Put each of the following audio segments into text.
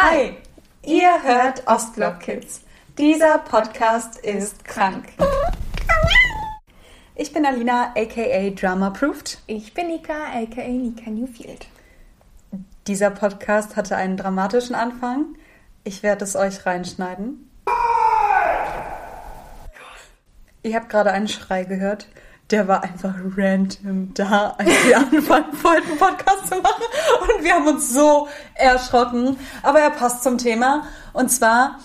Hi, ihr hört Ostblock Kids. Dieser Podcast ist krank. Ich bin Alina, aka Drama Proofed. Ich bin Nika, aka Nika Newfield. Dieser Podcast hatte einen dramatischen Anfang. Ich werde es euch reinschneiden. Ihr habt gerade einen Schrei gehört. Der war einfach random da, als wir anfangen wollten, einen Podcast zu machen. Und wir haben uns so erschrocken. Aber er passt zum Thema. Und zwar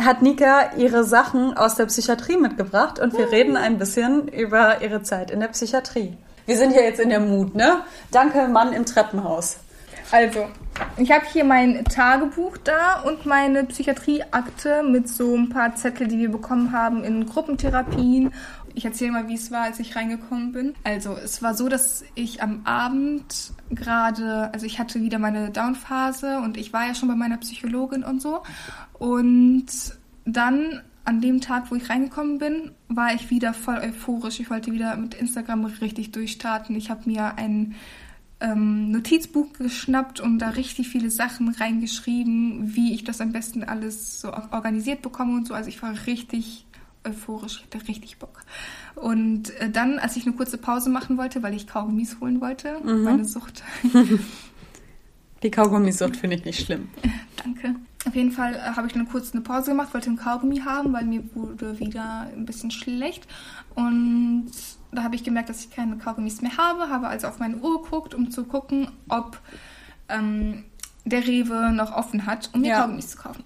hat Nika ihre Sachen aus der Psychiatrie mitgebracht und wir reden ein bisschen über ihre Zeit in der Psychiatrie. Wir sind ja jetzt in der Mut, ne? Danke, Mann im Treppenhaus. Also, ich habe hier mein Tagebuch da und meine Psychiatrieakte mit so ein paar Zettel, die wir bekommen haben in Gruppentherapien. Ich erzähle mal, wie es war, als ich reingekommen bin. Also, es war so, dass ich am Abend gerade, also ich hatte wieder meine Downphase und ich war ja schon bei meiner Psychologin und so. Und dann an dem Tag, wo ich reingekommen bin, war ich wieder voll euphorisch. Ich wollte wieder mit Instagram richtig durchstarten. Ich habe mir ein ähm, Notizbuch geschnappt und da richtig viele Sachen reingeschrieben, wie ich das am besten alles so organisiert bekomme und so. Also ich war richtig euphorisch, ich hatte richtig Bock. Und äh, dann, als ich eine kurze Pause machen wollte, weil ich Kaugummis holen wollte, mhm. meine Sucht. Die Kaugummisucht finde ich nicht schlimm. Danke. Auf jeden Fall äh, habe ich dann kurz eine Pause gemacht, wollte einen Kaugummi haben, weil mir wurde wieder ein bisschen schlecht. Und da habe ich gemerkt, dass ich keine Kaugummis mehr habe, habe also auf meine Uhr geguckt, um zu gucken, ob ähm, der Rewe noch offen hat, um mir ja. Kaugummis zu kaufen.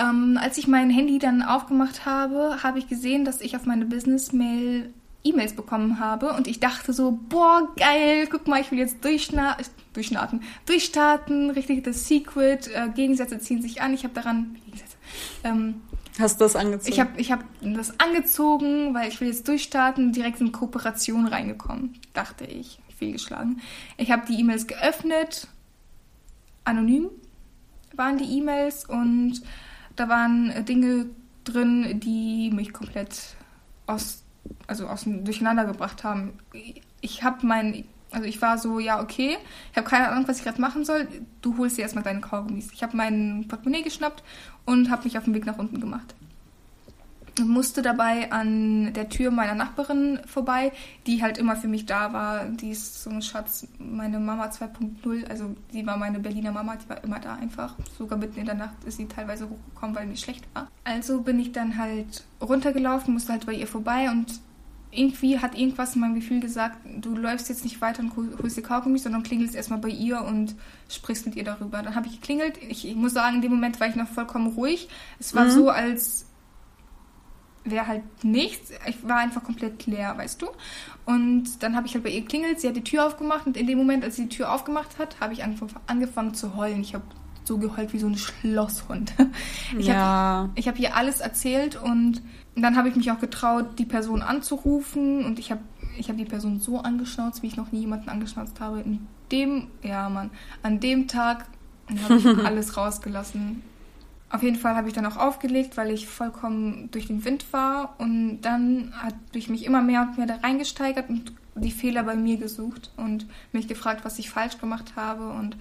Ähm, als ich mein Handy dann aufgemacht habe, habe ich gesehen, dass ich auf meine Business-Mail E-Mails bekommen habe und ich dachte so, boah, geil, guck mal, ich will jetzt durchschna durchstarten, durchstarten, richtig das Secret, äh, Gegensätze ziehen sich an, ich habe daran, Gegensätze, ähm, Hast du das angezogen? Ich habe ich hab das angezogen, weil ich will jetzt durchstarten, direkt in Kooperation reingekommen, dachte ich, fehlgeschlagen. Ich habe die E-Mails geöffnet, anonym waren die E-Mails und da waren Dinge drin, die mich komplett aus also aus dem Durcheinander gebracht haben. Ich habe mein, also ich war so, ja, okay, ich habe keine Ahnung, was ich gerade machen soll. Du holst dir erstmal deine Kaugummis. Ich habe mein Portemonnaie geschnappt und habe mich auf den Weg nach unten gemacht musste dabei an der Tür meiner Nachbarin vorbei, die halt immer für mich da war. Die ist so ein Schatz, meine Mama 2.0, also sie war meine Berliner Mama, die war immer da einfach. Sogar mitten in der Nacht ist sie teilweise hochgekommen, weil mir schlecht war. Also bin ich dann halt runtergelaufen, musste halt bei ihr vorbei und irgendwie hat irgendwas in meinem Gefühl gesagt, du läufst jetzt nicht weiter und holst dir Kaugummi, sondern klingelst erstmal bei ihr und sprichst mit ihr darüber. Dann habe ich geklingelt. Ich, ich, muss sagen, in dem Moment war ich noch vollkommen ruhig. Es war mhm. so, als wäre halt nichts. Ich war einfach komplett leer, weißt du. Und dann habe ich halt bei ihr geklingelt, sie hat die Tür aufgemacht und in dem Moment, als sie die Tür aufgemacht hat, habe ich angefangen zu heulen. Ich habe so geheult wie so ein Schlosshund. Ich ja. habe hab ihr alles erzählt und dann habe ich mich auch getraut, die Person anzurufen und ich habe ich hab die Person so angeschnauzt, wie ich noch nie jemanden angeschnauzt habe. In dem, ja Mann, an dem Tag habe ich alles rausgelassen. Auf jeden Fall habe ich dann auch aufgelegt, weil ich vollkommen durch den Wind war. Und dann hat ich mich immer mehr und mehr da reingesteigert und die Fehler bei mir gesucht und mich gefragt, was ich falsch gemacht habe und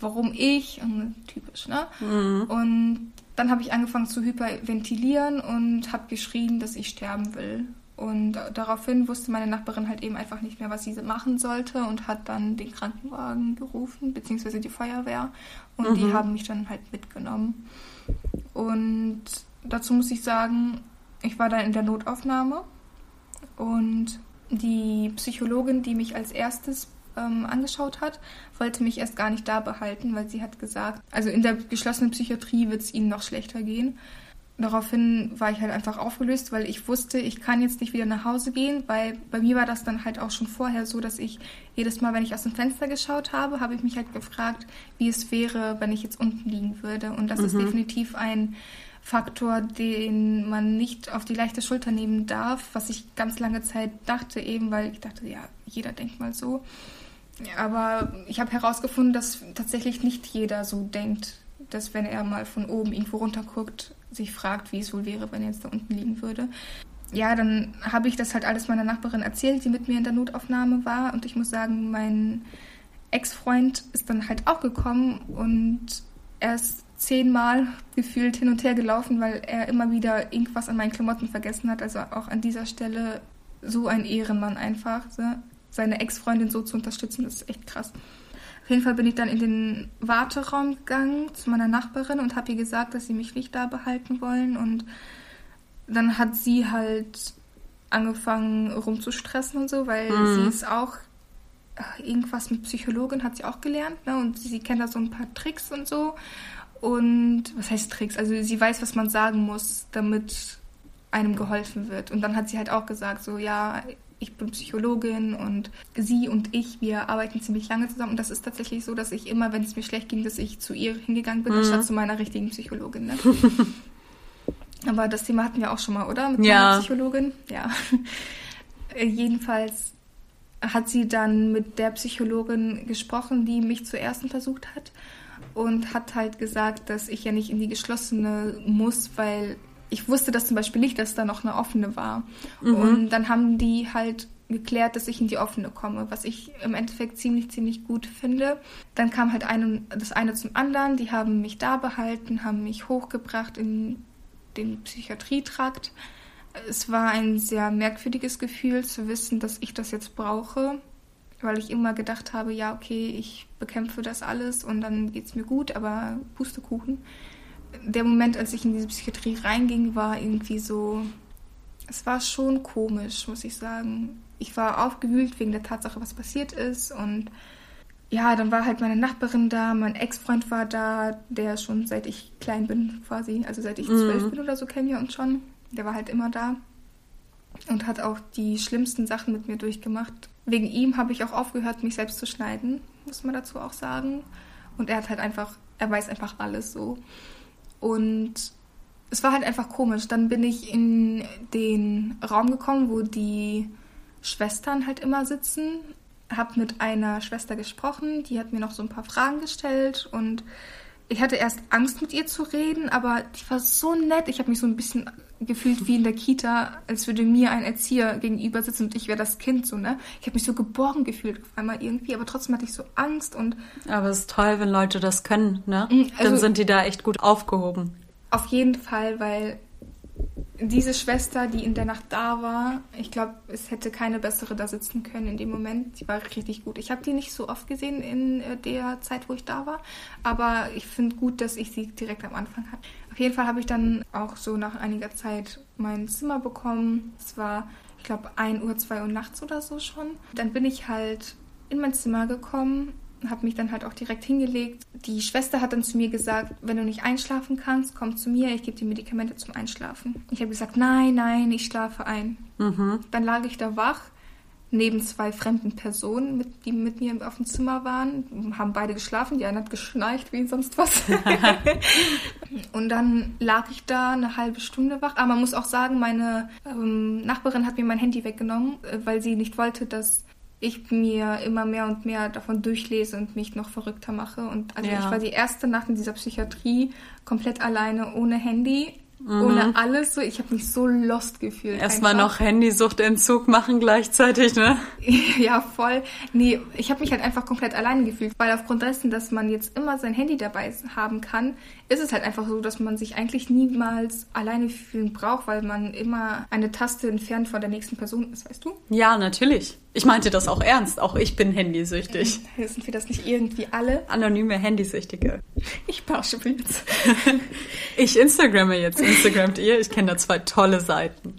warum ich. Und typisch, ne? Mhm. Und dann habe ich angefangen zu hyperventilieren und habe geschrien, dass ich sterben will. Und daraufhin wusste meine Nachbarin halt eben einfach nicht mehr, was sie machen sollte und hat dann den Krankenwagen gerufen, beziehungsweise die Feuerwehr. Und mhm. die haben mich dann halt mitgenommen. Und dazu muss ich sagen, ich war dann in der Notaufnahme und die Psychologin, die mich als erstes ähm, angeschaut hat, wollte mich erst gar nicht da behalten, weil sie hat gesagt, also in der geschlossenen Psychiatrie wird es ihnen noch schlechter gehen daraufhin war ich halt einfach aufgelöst, weil ich wusste, ich kann jetzt nicht wieder nach Hause gehen, weil bei mir war das dann halt auch schon vorher so, dass ich jedes Mal, wenn ich aus dem Fenster geschaut habe, habe ich mich halt gefragt, wie es wäre, wenn ich jetzt unten liegen würde. Und das mhm. ist definitiv ein Faktor, den man nicht auf die leichte Schulter nehmen darf, was ich ganz lange Zeit dachte, eben weil ich dachte, ja, jeder denkt mal so. Aber ich habe herausgefunden, dass tatsächlich nicht jeder so denkt, dass wenn er mal von oben irgendwo runter guckt, sich fragt, wie es wohl wäre, wenn er jetzt da unten liegen würde. Ja, dann habe ich das halt alles meiner Nachbarin erzählt, die mit mir in der Notaufnahme war. Und ich muss sagen, mein Ex-Freund ist dann halt auch gekommen und er ist zehnmal gefühlt hin und her gelaufen, weil er immer wieder irgendwas an meinen Klamotten vergessen hat. Also auch an dieser Stelle so ein Ehrenmann einfach. Seine Ex-Freundin so zu unterstützen, das ist echt krass. Auf jeden Fall bin ich dann in den Warteraum gegangen zu meiner Nachbarin und habe ihr gesagt, dass sie mich nicht da behalten wollen. Und dann hat sie halt angefangen rumzustressen und so, weil mhm. sie ist auch äh, irgendwas mit Psychologin hat sie auch gelernt, ne? Und sie kennt da so ein paar Tricks und so. Und was heißt Tricks? Also sie weiß, was man sagen muss, damit einem geholfen wird. Und dann hat sie halt auch gesagt, so ja, ich bin Psychologin und sie und ich, wir arbeiten ziemlich lange zusammen. Und das ist tatsächlich so, dass ich immer, wenn es mir schlecht ging, dass ich zu ihr hingegangen bin, mhm. anstatt zu meiner richtigen Psychologin. Ne? Aber das Thema hatten wir auch schon mal, oder? Mit ja. meiner Psychologin. Ja. Jedenfalls hat sie dann mit der Psychologin gesprochen, die mich zuerst untersucht hat und hat halt gesagt, dass ich ja nicht in die geschlossene muss, weil ich wusste das zum Beispiel nicht, dass da noch eine offene war. Mhm. Und dann haben die halt geklärt, dass ich in die offene komme, was ich im Endeffekt ziemlich, ziemlich gut finde. Dann kam halt ein, das eine zum anderen, die haben mich da behalten, haben mich hochgebracht in den Psychiatrietrakt. Es war ein sehr merkwürdiges Gefühl zu wissen, dass ich das jetzt brauche, weil ich immer gedacht habe, ja, okay, ich bekämpfe das alles und dann geht es mir gut, aber Pustekuchen der Moment, als ich in diese Psychiatrie reinging, war irgendwie so. Es war schon komisch, muss ich sagen. Ich war aufgewühlt wegen der Tatsache, was passiert ist. Und ja, dann war halt meine Nachbarin da, mein Ex-Freund war da, der schon seit ich klein bin quasi, also seit ich mhm. zwölf bin oder so, kennen wir uns schon. Der war halt immer da und hat auch die schlimmsten Sachen mit mir durchgemacht. Wegen ihm habe ich auch aufgehört, mich selbst zu schneiden, muss man dazu auch sagen. Und er hat halt einfach, er weiß einfach alles so. Und es war halt einfach komisch. Dann bin ich in den Raum gekommen, wo die Schwestern halt immer sitzen. Hab mit einer Schwester gesprochen, die hat mir noch so ein paar Fragen gestellt und ich hatte erst Angst mit ihr zu reden, aber die war so nett. Ich habe mich so ein bisschen gefühlt wie in der Kita, als würde mir ein Erzieher gegenüber sitzen und ich wäre das Kind so, ne? Ich habe mich so geborgen gefühlt auf einmal irgendwie, aber trotzdem hatte ich so Angst und. Aber es ist toll, wenn Leute das können, ne? Mm, also, Dann sind die da echt gut aufgehoben. Auf jeden Fall, weil diese Schwester, die in der Nacht da war, ich glaube, es hätte keine bessere da sitzen können in dem Moment. Die war richtig gut. Ich habe die nicht so oft gesehen in äh, der Zeit, wo ich da war, aber ich finde gut, dass ich sie direkt am Anfang hatte. Auf jeden Fall habe ich dann auch so nach einiger Zeit mein Zimmer bekommen. Es war, ich glaube, 1 Uhr, 2 Uhr nachts oder so schon. Dann bin ich halt in mein Zimmer gekommen habe mich dann halt auch direkt hingelegt. Die Schwester hat dann zu mir gesagt, wenn du nicht einschlafen kannst, komm zu mir, ich gebe dir Medikamente zum Einschlafen. Ich habe gesagt, nein, nein, ich schlafe ein. Mhm. Dann lag ich da wach, neben zwei fremden Personen, mit, die mit mir auf dem Zimmer waren, haben beide geschlafen, die eine hat geschnarcht wie sonst was. und dann lag ich da eine halbe Stunde wach. Aber man muss auch sagen, meine ähm, Nachbarin hat mir mein Handy weggenommen, äh, weil sie nicht wollte, dass ich mir immer mehr und mehr davon durchlese und mich noch verrückter mache. Und also ja. ich war die erste Nacht in dieser Psychiatrie komplett alleine, ohne Handy, mhm. ohne alles. So, ich habe mich so lost gefühlt. Erstmal noch Handysuchtentzug machen gleichzeitig, ne? ja, voll. Nee, ich habe mich halt einfach komplett alleine gefühlt, weil aufgrund dessen, dass man jetzt immer sein Handy dabei haben kann, ist es halt einfach so, dass man sich eigentlich niemals alleine fühlen braucht, weil man immer eine Taste entfernt von der nächsten Person ist, weißt du? Ja, natürlich. Ich meinte das auch ernst. Auch ich bin handysüchtig. Ähm, sind wir das nicht irgendwie alle? Anonyme Handysüchtige. Ich pauschel jetzt. ich Instagramme jetzt. Instagramt ihr? Ich kenne da zwei tolle Seiten.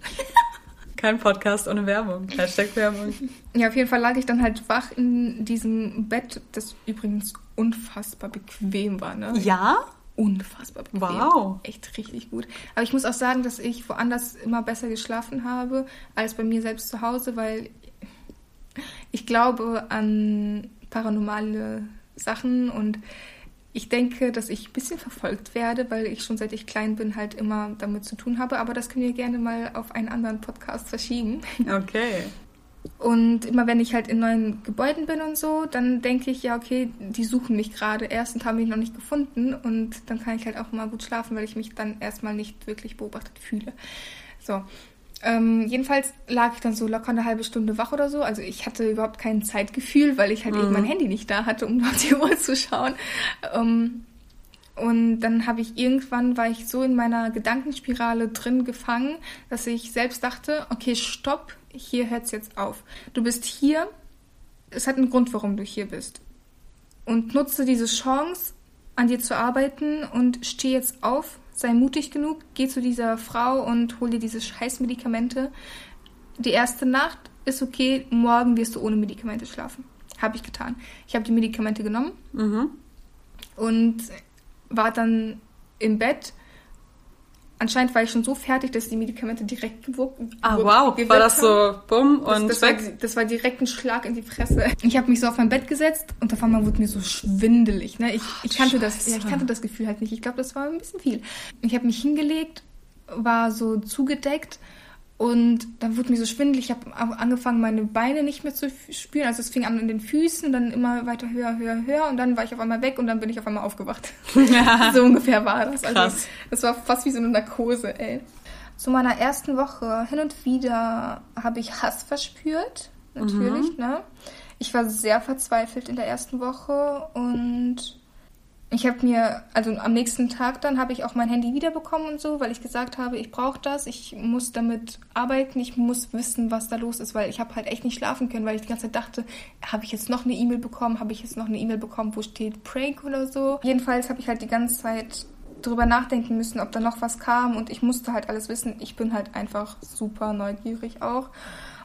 Kein Podcast ohne Werbung. Hashtag Werbung. Ja, auf jeden Fall lag ich dann halt wach in diesem Bett, das übrigens unfassbar bequem war, ne? Ja? unfassbar bequem. Wow. Echt richtig gut. Aber ich muss auch sagen, dass ich woanders immer besser geschlafen habe als bei mir selbst zu Hause, weil ich glaube an paranormale Sachen und ich denke, dass ich ein bisschen verfolgt werde, weil ich schon seit ich klein bin halt immer damit zu tun habe. Aber das können wir gerne mal auf einen anderen Podcast verschieben. Okay. Und immer wenn ich halt in neuen Gebäuden bin und so, dann denke ich, ja, okay, die suchen mich gerade erst und haben mich noch nicht gefunden. Und dann kann ich halt auch mal gut schlafen, weil ich mich dann erstmal nicht wirklich beobachtet fühle. So. Ähm, jedenfalls lag ich dann so locker eine halbe Stunde wach oder so. Also ich hatte überhaupt kein Zeitgefühl, weil ich halt mhm. eben mein Handy nicht da hatte, um auf die Uhr zu schauen. Ähm, Und dann habe ich irgendwann, war ich so in meiner Gedankenspirale drin gefangen, dass ich selbst dachte, okay, stopp, hier hört es jetzt auf. Du bist hier, es hat einen Grund, warum du hier bist. Und nutze diese Chance, an dir zu arbeiten und steh jetzt auf, sei mutig genug, geh zu dieser Frau und hol dir diese Scheißmedikamente. Die erste Nacht ist okay, morgen wirst du ohne Medikamente schlafen. Habe ich getan. Ich habe die Medikamente genommen Mhm. und war dann im Bett. Anscheinend war ich schon so fertig, dass die Medikamente direkt gewirkt Ah, gewirkt- wow. War das haben. so bumm Das, und das, war, weg? das war direkt ein Schlag in die Fresse. Ich habe mich so auf mein Bett gesetzt und auf einmal wurde mir so schwindelig. Ne? Ich, ich, kannte das, ja, ich kannte das Gefühl halt nicht. Ich glaube, das war ein bisschen viel. Ich habe mich hingelegt, war so zugedeckt und dann wurde mir so schwindelig. Ich habe angefangen, meine Beine nicht mehr zu spüren. Also es fing an in den Füßen, dann immer weiter höher, höher, höher und dann war ich auf einmal weg und dann bin ich auf einmal aufgewacht. so ungefähr war das. Also Krass. das war fast wie so eine Narkose, ey. Zu meiner ersten Woche hin und wieder habe ich Hass verspürt, natürlich, ne? Ich war sehr verzweifelt in der ersten Woche und ich habe mir, also am nächsten Tag dann habe ich auch mein Handy wiederbekommen und so, weil ich gesagt habe, ich brauche das, ich muss damit arbeiten, ich muss wissen, was da los ist, weil ich habe halt echt nicht schlafen können, weil ich die ganze Zeit dachte, habe ich jetzt noch eine E-Mail bekommen, habe ich jetzt noch eine E-Mail bekommen, wo steht Prank oder so. Jedenfalls habe ich halt die ganze Zeit drüber nachdenken müssen, ob da noch was kam und ich musste halt alles wissen. Ich bin halt einfach super neugierig auch.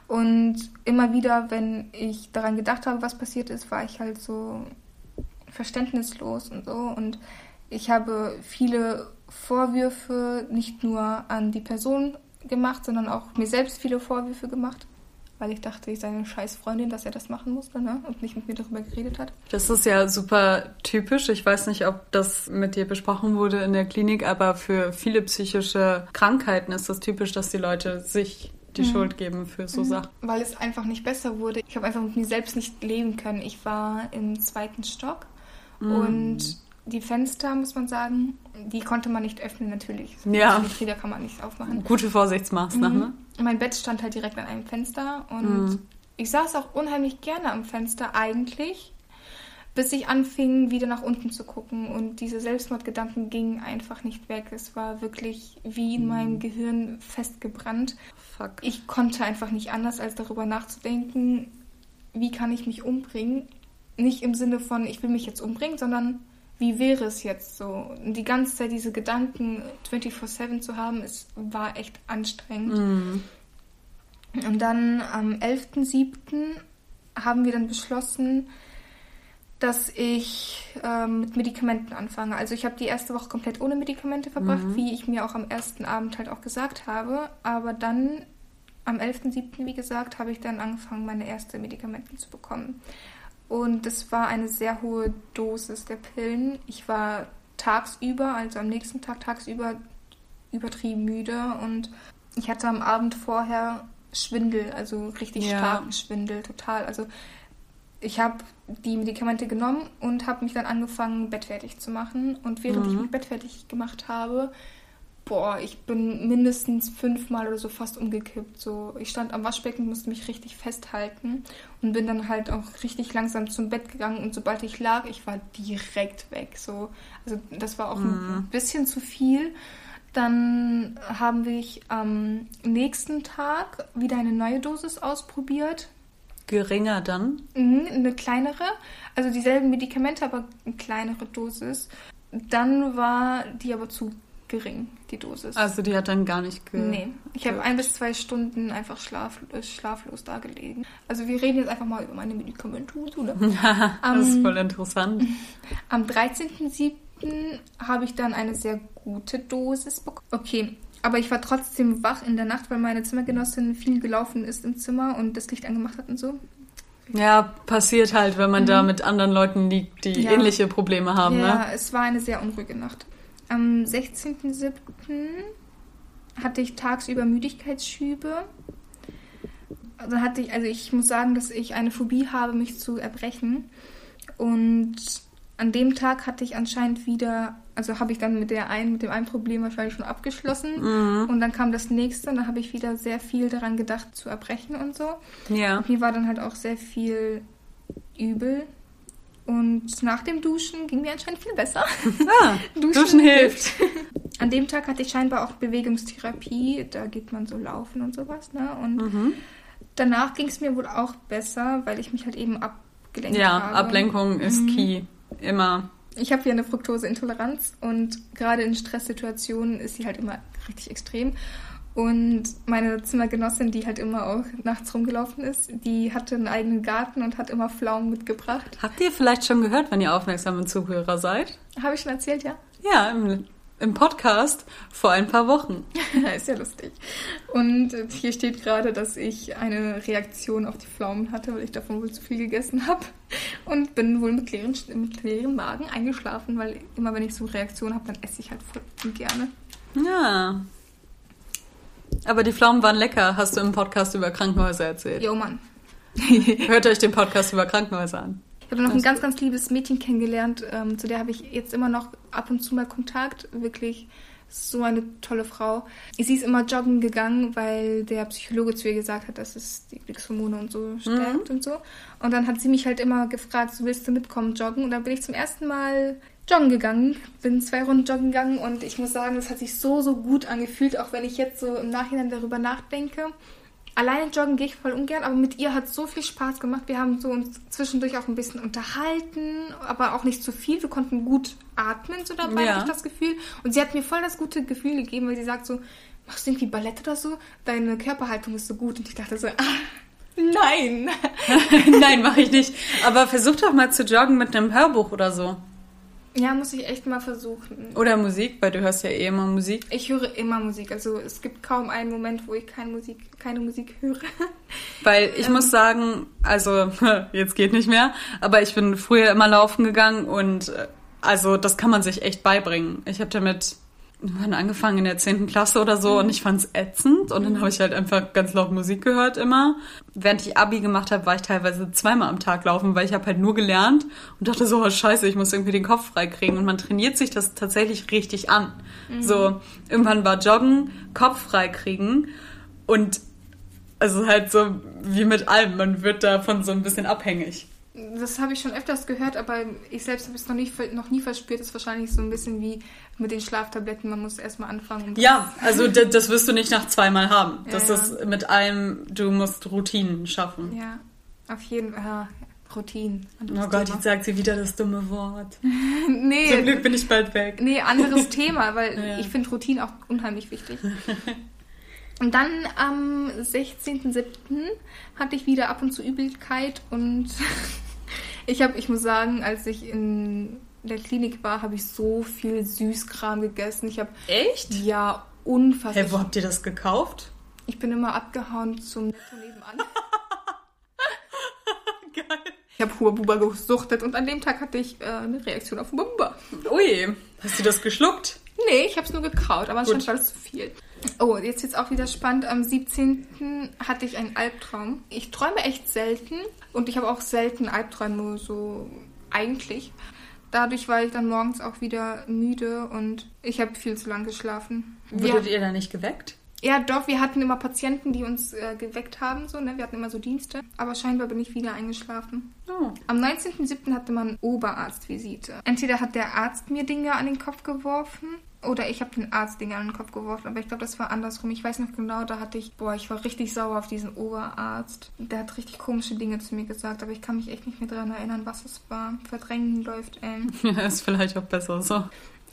Und immer wieder, wenn ich daran gedacht habe, was passiert ist, war ich halt so verständnislos und so. Und ich habe viele Vorwürfe nicht nur an die Person gemacht, sondern auch mir selbst viele Vorwürfe gemacht, weil ich dachte, ich sei eine scheiß Freundin, dass er das machen musste ne? und nicht mit mir darüber geredet hat. Das ist ja super typisch. Ich weiß nicht, ob das mit dir besprochen wurde in der Klinik, aber für viele psychische Krankheiten ist das typisch, dass die Leute sich die Schuld geben für so Sachen. Weil es einfach nicht besser wurde. Ich habe einfach mit mir selbst nicht leben können. Ich war im zweiten Stock und die Fenster, muss man sagen, die konnte man nicht öffnen natürlich. Ja. Die Feder kann man nicht aufmachen. Gute Vorsichtsmaßnahme. Mein Bett stand halt direkt an einem Fenster und ich saß auch unheimlich gerne am Fenster eigentlich, bis ich anfing, wieder nach unten zu gucken und diese Selbstmordgedanken gingen einfach nicht weg. Es war wirklich wie in meinem Gehirn festgebrannt. Fuck. Ich konnte einfach nicht anders, als darüber nachzudenken, wie kann ich mich umbringen. Nicht im Sinne von, ich will mich jetzt umbringen, sondern wie wäre es jetzt so? Die ganze Zeit diese Gedanken 24-7 zu haben, es war echt anstrengend. Mhm. Und dann am 11.07. haben wir dann beschlossen, dass ich ähm, mit Medikamenten anfange. Also ich habe die erste Woche komplett ohne Medikamente verbracht, wie ich mir auch am ersten Abend halt auch gesagt habe. Aber dann am 11.07., wie gesagt, habe ich dann angefangen, meine erste Medikamente zu bekommen. Und das war eine sehr hohe Dosis der Pillen. Ich war tagsüber, also am nächsten Tag tagsüber, übertrieben müde und ich hatte am Abend vorher Schwindel, also richtig Ja. starken Schwindel, total. Also ich habe die Medikamente genommen und habe mich dann angefangen, bettfertig zu machen. Und während ich mich bettfertig gemacht habe, boah, ich bin mindestens fünfmal oder so fast umgekippt. So, ich stand am Waschbecken, musste mich richtig festhalten und bin dann halt auch richtig langsam zum Bett gegangen. Und sobald ich lag, ich war direkt weg. So, also das war auch ein bisschen zu viel. Dann haben wir am nächsten Tag wieder eine neue Dosis ausprobiert. Geringer dann. Mhm, eine kleinere, also dieselben Medikamente, aber eine kleinere Dosis. Dann war die aber zu gering, die Dosis. Also die hat dann gar nicht ge nee, ich habe ein bis zwei Stunden einfach schlaf, äh, schlaflos da gelegen. Also wir reden jetzt einfach mal über meine Medikamente. Oder? Das ist voll interessant. Am 13.07. habe ich dann eine sehr gute Dosis bekommen. Okay, aber ich war trotzdem wach in der Nacht, weil meine Zimmergenossin viel gelaufen ist im Zimmer und das Licht angemacht hat und so. Ja, passiert halt, wenn man da mit anderen Leuten liegt, die Mhm. Ja. ähnliche Probleme haben, ja, ne? es war eine sehr unruhige Nacht. Am 16.07. hatte ich tagsüber Müdigkeitsschübe. Also hatte ich, also ich muss sagen, dass ich eine Phobie habe, mich zu erbrechen. Und an dem Tag hatte ich anscheinend wieder, also habe ich dann mit der einen, mit dem einen Problem wahrscheinlich schon abgeschlossen. Und dann kam das nächste und da habe ich wieder sehr viel daran gedacht zu erbrechen und so. Ja. Und mir war dann halt auch sehr viel übel. Und nach dem Duschen ging mir anscheinend viel besser. Ah, Duschen, hilft. An dem Tag hatte ich scheinbar auch Bewegungstherapie. Da geht man so laufen und sowas. Ne? Und Mhm. danach ging es mir wohl auch besser, weil ich mich halt eben abgelenkt Ja, habe. Ablenkung ist key. Immer. Ich habe ja eine Fructoseintoleranz und gerade in Stresssituationen ist sie halt immer richtig extrem. Und meine Zimmergenossin, die halt immer auch nachts rumgelaufen ist, die hatte einen eigenen Garten und hat immer Pflaumen mitgebracht. Habt ihr vielleicht schon gehört, wenn ihr aufmerksame Zuhörer seid? Habe ich schon erzählt, ja? Ja, im, im Podcast vor ein paar Wochen. ist ja lustig. Und hier steht gerade, dass ich eine Reaktion auf die Pflaumen hatte, weil ich davon wohl zu viel gegessen habe. Und bin wohl mit leeren, mit leeren Magen eingeschlafen, weil immer wenn ich so Reaktionen habe, dann esse ich halt voll gerne. Ja. Aber die Pflaumen waren lecker, hast du im Podcast über Krankenhäuser erzählt. Jo, Mann. Hört euch den Podcast über Krankenhäuser an. Ich habe noch ein ganz, ganz liebes Mädchen kennengelernt, ähm, zu der habe ich jetzt immer noch ab und zu mal Kontakt. Wirklich so eine tolle Frau. Sie ist immer joggen gegangen, weil der Psychologe zu ihr gesagt hat, dass es die Glückshormone und so stärkt und so. Und dann hat sie mich halt immer gefragt, so willst du mitkommen joggen? Und dann bin ich zum ersten Mal joggen gegangen, bin zwei Runden joggen gegangen und ich muss sagen, das hat sich so, so gut angefühlt, auch wenn ich jetzt so im Nachhinein darüber nachdenke. Alleine joggen gehe ich voll ungern, aber mit ihr hat es so viel Spaß gemacht. Wir haben so uns zwischendurch auch ein bisschen unterhalten, aber auch nicht zu viel. Wir konnten gut atmen, so dabei, Ja. habe ich das Gefühl. Und sie hat mir voll das gute Gefühl gegeben, weil sie sagt so, machst du irgendwie Ballett oder so? Deine Körperhaltung ist so gut. Und ich dachte so, ah, nein. Nein, mache ich nicht. Aber versuch doch mal zu joggen mit einem Hörbuch oder so. Ja, muss ich echt mal versuchen. Oder Musik, weil du hörst ja eh immer Musik. Ich höre immer Musik. Also es gibt kaum einen Moment, wo ich keine Musik, keine Musik höre. Weil ich muss sagen, also jetzt geht nicht mehr, aber ich bin früher immer laufen gegangen und äh, also das kann man sich echt beibringen. Ich habe damit wann angefangen in der 10. Klasse oder so und ich fand's ätzend und dann habe ich halt einfach ganz laut Musik gehört immer. Während ich Abi gemacht habe, war ich teilweise zweimal am Tag laufen, weil ich habe halt nur gelernt und dachte so, oh scheiße, ich muss irgendwie den Kopf frei kriegen und man trainiert sich das tatsächlich richtig an. So, irgendwann war Joggen, Kopf frei kriegen und also halt so wie mit allem, man wird davon so ein bisschen abhängig. Das habe ich schon öfters gehört, aber ich selbst habe es noch, nicht, noch nie verspürt. Das ist wahrscheinlich so ein bisschen wie mit den Schlaftabletten. Man muss erstmal anfangen. Ja, also d- das wirst du nicht nach zweimal haben. Das Ja, ja. ist mit allem, du musst Routinen schaffen. Ja, auf jeden Fall. Ja, Routinen. Oh Gott, jetzt sagt sie wieder das dumme Wort. nee, Zum Glück bin ich bald weg. Nee, anderes Thema, weil Ja. ich finde Routinen auch unheimlich wichtig. Und dann am 16.07. hatte ich wieder ab und zu Übelkeit und ich habe, ich muss sagen, als ich in der Klinik war, habe ich so viel Süßkram gegessen. Ich habe Echt? ja unfassbar. Hey, wo habt ihr das gekauft? Ich bin immer abgehauen zum Netto nebenan. Geil. Ich habe Huabuba gesuchtet und an dem Tag hatte ich äh, eine Reaktion auf Huabuba. Ui, hast du das geschluckt? Nee, ich habe es nur gekaut, aber anscheinend war das zu viel. Oh, jetzt wird's auch wieder spannend. Am 17. hatte ich einen Albtraum. Ich träume echt selten und ich habe auch selten Albträume so eigentlich. Dadurch war ich dann morgens auch wieder müde und ich habe viel zu lang geschlafen. Wurdet ihr da nicht geweckt? ja, doch, wir hatten immer Patienten, die uns äh, geweckt haben, so, ne? Wir hatten immer so Dienste. Aber scheinbar bin ich wieder eingeschlafen. Oh. Am 19.07. hatte man Oberarztvisite. Entweder hat der Arzt mir Dinge an den Kopf geworfen oder ich habe den Arzt Dinge an den Kopf geworfen. Aber ich glaube, das war andersrum. Ich weiß noch genau, da hatte ich, boah, ich war richtig sauer auf diesen Oberarzt. Der hat richtig komische Dinge zu mir gesagt, aber ich kann mich echt nicht mehr daran erinnern, was es war. Verdrängen läuft, ey. Ja, ist vielleicht auch besser so.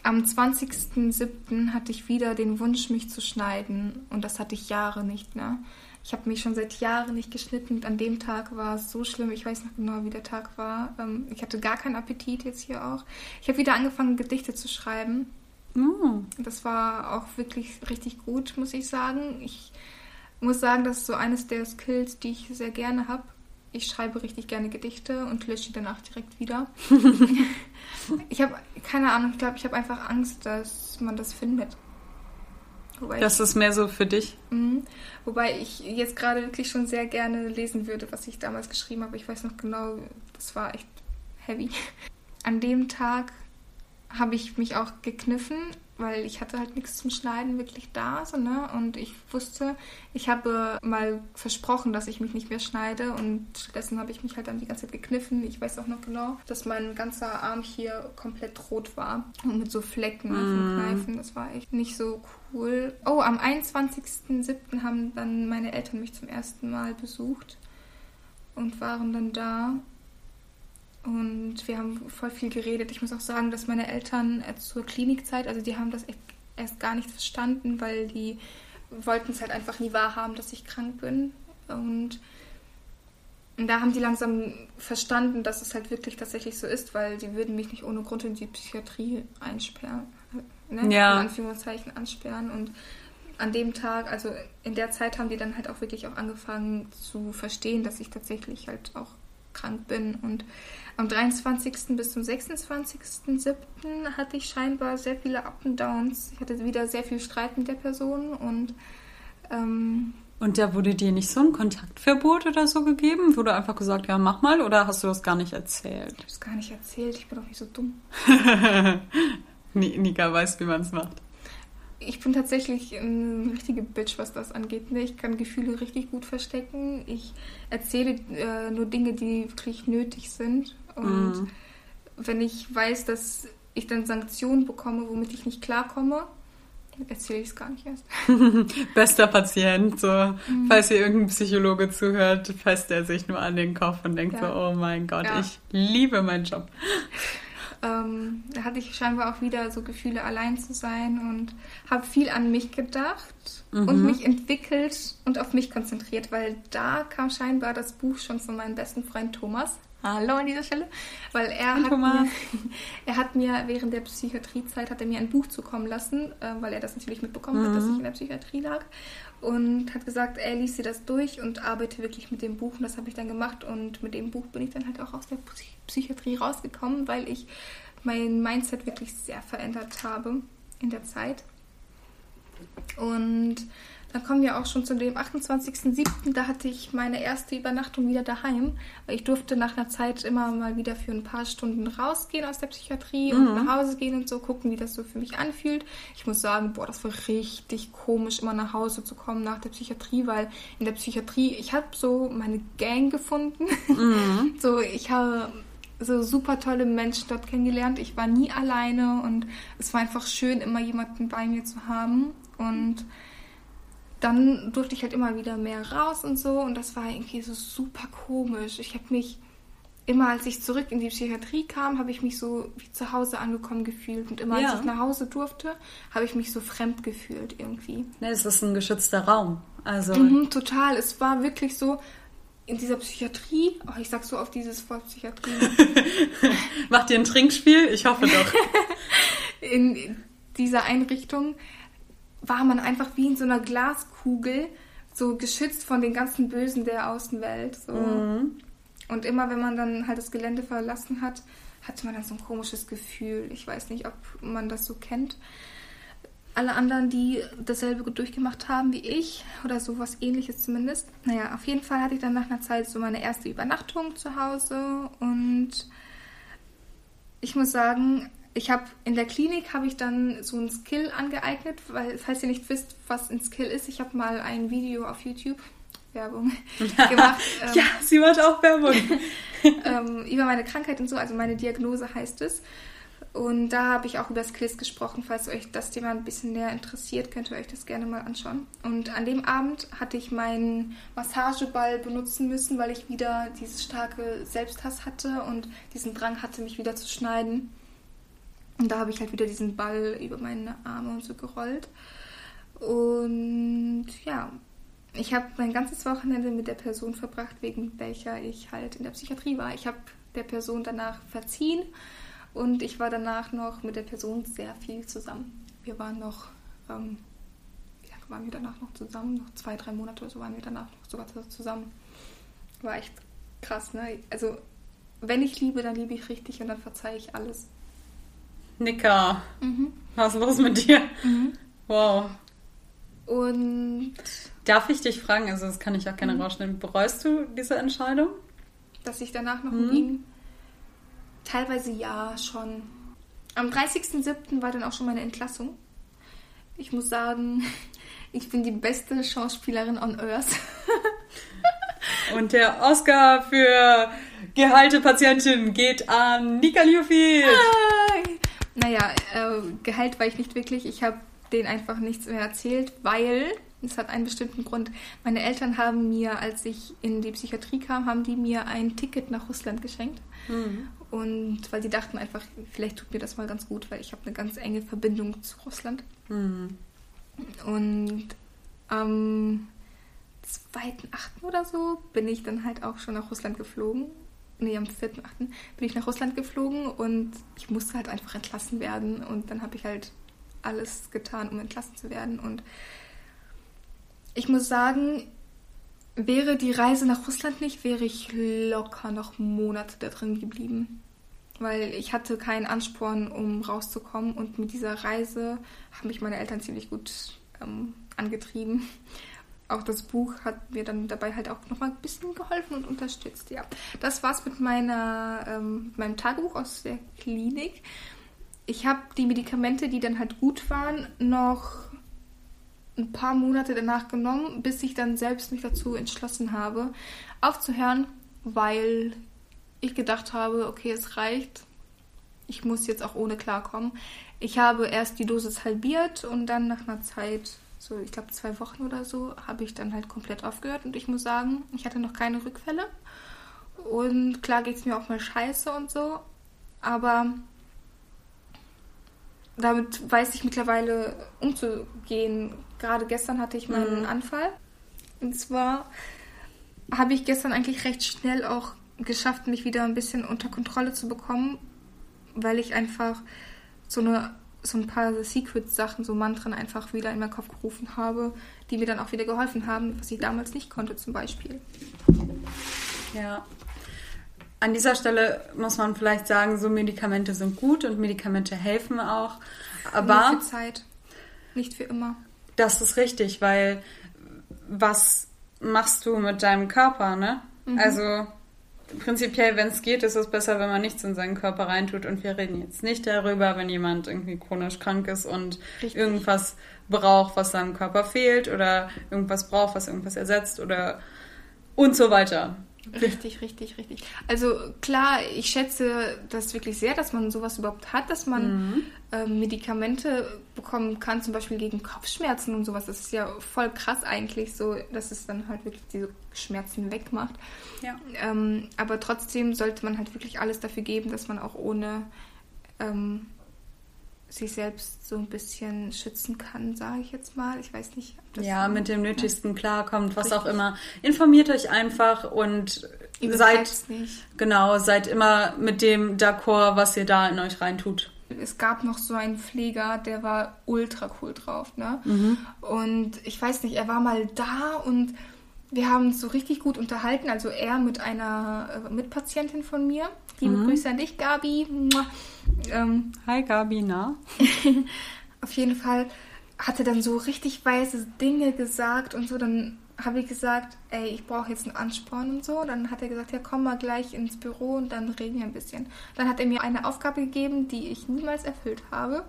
Am 20.07. hatte ich wieder den Wunsch, mich zu schneiden. Und das hatte ich Jahre nicht mehr. Ich habe mich schon seit Jahren nicht geschnitten. Und an dem Tag war es so schlimm. Ich weiß noch genau, wie der Tag war. Ähm, Ich hatte gar keinen Appetit jetzt hier auch. Ich habe wieder angefangen, Gedichte zu schreiben. Oh. Das war auch wirklich richtig gut, muss ich sagen. Ich muss sagen, das ist so eines der Skills, die ich sehr gerne habe. Ich schreibe richtig gerne Gedichte und lösche die danach direkt wieder. ich habe keine Ahnung, ich glaube, ich habe einfach Angst, dass man das findet. Wobei, Das ist mehr so für dich. ich, Mhm. wobei ich jetzt gerade wirklich schon sehr gerne lesen würde, was ich damals geschrieben habe. Ich weiß noch genau, das war echt heavy. An dem Tag habe ich mich auch gekniffen, weil ich hatte halt nichts zum Schneiden wirklich da, so, ne? Und ich wusste, ich habe mal versprochen, dass ich mich nicht mehr schneide und stattdessen habe ich mich halt dann die ganze Zeit gekniffen. Ich weiß auch noch genau, dass mein ganzer Arm hier komplett rot war und mit so Flecken dem Kneifen. Das war echt nicht so cool. Oh, am 21.07. haben dann meine Eltern mich zum ersten Mal besucht und waren dann da. Und wir haben voll viel geredet. Ich muss auch sagen, dass meine Eltern äh, zur Klinikzeit, also die haben das echt erst gar nicht verstanden, weil die wollten es halt einfach nie wahrhaben, dass ich krank bin. Und, und da haben die langsam verstanden, dass es halt wirklich tatsächlich so ist, weil die würden mich nicht ohne Grund in die Psychiatrie einsperren. Ne? Ja. In Anführungszeichen ansperren. Und an dem Tag, also in der Zeit haben die dann halt auch wirklich auch angefangen zu verstehen, dass ich tatsächlich halt auch krank bin. Und am 23. bis zum 26.07. hatte ich scheinbar sehr viele Up and Downs. Ich hatte wieder sehr viel Streit mit der Person und ähm, Und da wurde dir nicht so ein Kontaktverbot oder so gegeben? Wurde einfach gesagt, ja, mach mal, oder hast du das gar nicht erzählt? ich habe es gar nicht erzählt. Ich bin doch nicht so dumm. Ni- Nika weiß, wie man es macht. Ich bin tatsächlich eine richtige Bitch, was das angeht. Ne? Ich kann Gefühle richtig gut verstecken. Ich erzähle äh, nur Dinge, die wirklich nötig sind. Und Mhm. wenn ich weiß, dass ich dann Sanktionen bekomme, womit ich nicht klarkomme, erzähle ich es gar nicht erst. Bester Patient, so, Mhm. falls hier irgendein Psychologe zuhört, fasst er sich nur an den Kopf und denkt Ja. so, oh mein Gott, Ja. ich liebe meinen Job. Ähm, da hatte ich scheinbar auch wieder so Gefühle, allein zu sein und habe viel an mich gedacht und mich entwickelt und auf mich konzentriert, weil da kam scheinbar das Buch schon von meinem besten Freund Thomas. Hallo an dieser Stelle, weil er hat, mir, er hat mir während der Psychiatriezeit hat er mir ein Buch zukommen lassen, äh, weil er das natürlich mitbekommen hat, dass ich in der Psychiatrie lag und hat gesagt, er liest dir das durch und arbeite wirklich mit dem Buch. Und das habe ich dann gemacht und mit dem Buch bin ich dann halt auch aus der Psy- Psychiatrie rausgekommen, weil ich mein Mindset wirklich sehr verändert habe in der Zeit. Und dann kommen wir auch schon zu dem 28.07. Da hatte ich meine erste Übernachtung wieder daheim. Weil ich durfte nach einer Zeit immer mal wieder für ein paar Stunden rausgehen aus der Psychiatrie und nach Hause gehen und so, gucken, wie das so für mich anfühlt. Ich muss sagen, boah, das war richtig komisch, immer nach Hause zu kommen nach der Psychiatrie, weil in der Psychiatrie, ich habe so meine Gang gefunden. so, ich habe so super tolle Menschen dort kennengelernt. Ich war nie alleine und es war einfach schön, immer jemanden bei mir zu haben. Und dann durfte ich halt immer wieder mehr raus und so. Und das war irgendwie so super komisch. Ich habe mich immer, als ich zurück in die Psychiatrie kam, habe ich mich so wie zu Hause angekommen gefühlt. Und immer, Ja. als ich nach Hause durfte, habe ich mich so fremd gefühlt irgendwie. Ne, es ist ein geschützter Raum. Also, Mhm, total. Es war wirklich so in dieser Psychiatrie. Oh, ich sag so auf dieses Wort Psychiatrie. macht ihr ein Trinkspiel? Ich hoffe doch. in dieser Einrichtung war man einfach wie in so einer Glaskugel, so geschützt von den ganzen Bösen der Außenwelt. So. Und immer wenn man dann halt das Gelände verlassen hat, hatte man dann so ein komisches Gefühl. Ich weiß nicht, ob man das so kennt. Alle anderen, die dasselbe durchgemacht haben wie ich oder sowas ähnliches zumindest. Naja, auf jeden Fall hatte ich dann nach einer Zeit so meine erste Übernachtung zu Hause und ich muss sagen, ich habe in der Klinik habe ich dann so einen Skill angeeignet, weil falls ihr nicht wisst, was ein Skill ist, ich habe mal ein Video auf YouTube Werbung gemacht ähm, ja, sie macht auch Werbung. ähm, über meine Krankheit und so, also meine Diagnose heißt es. Und da habe ich auch über Skills gesprochen. Falls euch das Thema ein bisschen näher interessiert, könnt ihr euch das gerne mal anschauen. Und an dem Abend hatte ich meinen Massageball benutzen müssen, weil ich wieder dieses starke Selbsthass hatte und diesen Drang hatte, mich wieder zu schneiden. Und da habe ich halt wieder diesen Ball über meine Arme und so gerollt. Und ja, ich habe mein ganzes Wochenende mit der Person verbracht, wegen welcher ich halt in der Psychiatrie war. Ich habe der Person danach verziehen und ich war danach noch mit der Person sehr viel zusammen. Wir waren noch, ähm, wie lange waren wir danach noch zusammen? Noch zwei, drei Monate oder so waren wir danach noch sogar zusammen. War echt krass, ne? Also, wenn ich liebe, dann liebe ich richtig und dann verzeihe ich alles. Nika, Mhm. was ist los mit dir? Wow. Und Darf ich dich fragen, also das kann ich auch gerne Mhm. rausschneiden, bereust du diese Entscheidung? dass ich danach noch mit ihm teilweise ja schon. Am 30.07. war dann auch schon meine Entlassung. Ich muss sagen, ich bin die beste Schauspielerin on Earth. Und der Oscar für Gehalte-Patientin geht an Nika Liufield. Naja, äh, Gehalt war ich nicht wirklich. Ich habe denen einfach nichts mehr erzählt, weil es hat einen bestimmten Grund. Meine Eltern haben mir, als ich in die Psychiatrie kam, haben die mir ein Ticket nach Russland geschenkt. Mhm. Und weil sie dachten einfach, vielleicht tut mir das mal ganz gut, weil ich habe eine ganz enge Verbindung zu Russland. Mhm. Und am 2.8. oder so bin ich dann halt auch schon nach Russland geflogen. Nee, am 4.8. bin ich nach Russland geflogen und ich musste halt einfach entlassen werden. Und dann habe ich halt alles getan, um entlassen zu werden. Und ich muss sagen, wäre die Reise nach Russland nicht, wäre ich locker noch Monate da drin geblieben. Weil ich hatte keinen Ansporn, um rauszukommen. Und mit dieser Reise haben mich meine Eltern ziemlich gut ähm, angetrieben. Auch das Buch hat mir dann dabei halt auch nochmal ein bisschen geholfen und unterstützt. Ja, das war's mit meiner, ähm, meinem Tagebuch aus der Klinik. Ich habe die Medikamente, die dann halt gut waren, noch ein paar Monate danach genommen, bis ich dann selbst mich dazu entschlossen habe, aufzuhören, weil ich gedacht habe, okay, es reicht. Ich muss jetzt auch ohne klarkommen. Ich habe erst die Dosis halbiert und dann nach einer Zeit, so ich glaube zwei Wochen oder so, habe ich dann halt komplett aufgehört. Und ich muss sagen, ich hatte noch keine Rückfälle. Und klar geht es mir auch mal scheiße und so. Aber damit weiß ich mittlerweile umzugehen. Gerade gestern hatte ich meinen Mhm. Anfall. Und zwar habe ich gestern eigentlich recht schnell auch geschafft, mich wieder ein bisschen unter Kontrolle zu bekommen, weil ich einfach so eine so ein paar Secret-Sachen, so Mantren einfach wieder in meinen Kopf gerufen habe, die mir dann auch wieder geholfen haben, was ich damals nicht konnte zum Beispiel. Ja. An dieser Stelle muss man vielleicht sagen, so Medikamente sind gut und Medikamente helfen auch. Aber für Zeit, nicht für immer. das ist richtig, weil was machst du mit deinem Körper, ne? Also prinzipiell, wenn es geht, ist es besser, wenn man nichts in seinen Körper reintut. Und wir reden jetzt nicht darüber, wenn jemand irgendwie chronisch krank ist und Richtig. irgendwas braucht, was seinem Körper fehlt oder irgendwas braucht, was irgendwas ersetzt oder und so weiter. Richtig, richtig, richtig. Also klar, ich schätze das wirklich sehr, dass man sowas überhaupt hat, dass man ähm, Medikamente bekommen kann, zum Beispiel gegen Kopfschmerzen und sowas. Das ist ja voll krass eigentlich so, dass es dann halt wirklich diese Schmerzen wegmacht. Ja. Ähm, aber trotzdem sollte man halt wirklich alles dafür geben, dass man auch ohne ähm, sich selbst so ein bisschen schützen kann, sage ich jetzt mal. Ich weiß nicht. ob das Ja, mit dem Nötigsten klarkommt, was auch Richtig. immer. Informiert euch einfach und seid, nicht. genau, seid immer mit dem d'accord, was ihr da in euch reintut. Es gab noch so einen Pfleger, der war ultra cool drauf, ne? Und ich weiß nicht, er war mal da und wir haben uns so richtig gut unterhalten. Also er mit einer äh, Mitpatientin von mir. Liebe Grüße an dich, Gabi. Ähm, Hi Gabi, na? auf jeden Fall hat er dann so richtig weise Dinge gesagt und so. Dann habe ich gesagt, ey, ich brauche jetzt einen Ansporn und so. Dann hat er gesagt, ja, komm mal gleich ins Büro und dann reden wir ein bisschen. Dann hat er mir eine Aufgabe gegeben, die ich niemals erfüllt habe,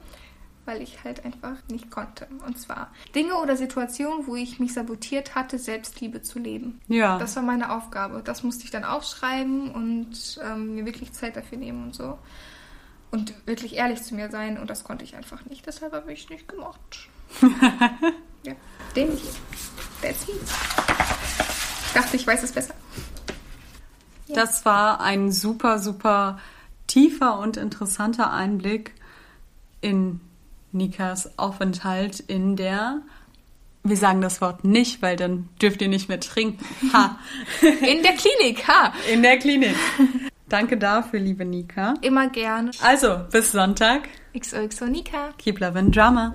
weil ich halt einfach nicht konnte. Und zwar Dinge oder Situationen, wo ich mich sabotiert hatte, Selbstliebe zu leben. Ja. Das war meine Aufgabe. Das musste ich dann aufschreiben und ähm, mir wirklich Zeit dafür nehmen und so. Und wirklich ehrlich zu mir sein. Und das konnte ich einfach nicht. Deshalb habe ich es nicht gemacht. ja, den nicht. That's me. Ich dachte, ich weiß es besser. Das war ein super, super tiefer und interessanter Einblick in Nikas Aufenthalt in der. Wir sagen das Wort nicht, weil dann dürft ihr nicht mehr trinken. Ha! In der Klinik, ha! In der Klinik. Danke dafür, liebe Nika. Immer gern. Also, bis Sonntag. XOXO Nika. Keep loving Drama.